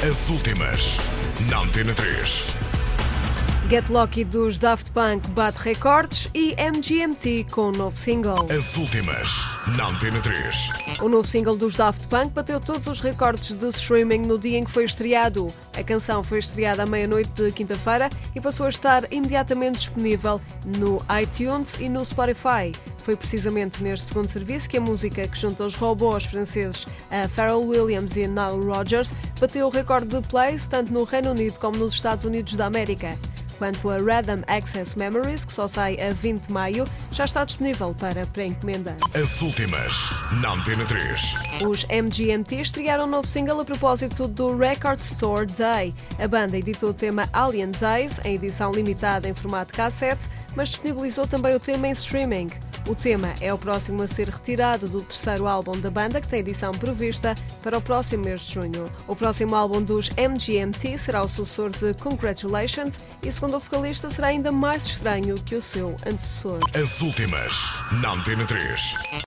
As últimas, na Antena 3. Get Lucky dos Daft Punk bate recordes e MGMT com o novo single. As últimas, na Antena 3. O novo single dos Daft Punk bateu todos os recordes de streaming no dia em que foi estreado. A canção foi estreada à meia-noite de quinta-feira e passou a estar imediatamente disponível no iTunes e no Spotify. Foi precisamente neste segundo serviço que a música que junta os robôs franceses a Pharrell Williams e Nile Rodgers bateu o recorde de plays tanto no Reino Unido como nos Estados Unidos da América. Quanto a Random Access Memories, que só sai a 20 de maio, já está disponível para pré-encomenda. As últimas, na Antena 3. Os MGMT estrearam um novo single a propósito do Record Store Day. A banda editou o tema Alien Days, em edição limitada em formato cassete, mas disponibilizou também o tema em streaming. O tema é o próximo a ser retirado do terceiro álbum da banda, que tem edição prevista para o próximo mês de junho. O próximo álbum dos MGMT será o sucessor de Congratulations e, segundo o vocalista, será ainda mais estranho que o seu antecessor. As últimas, na Antena 3.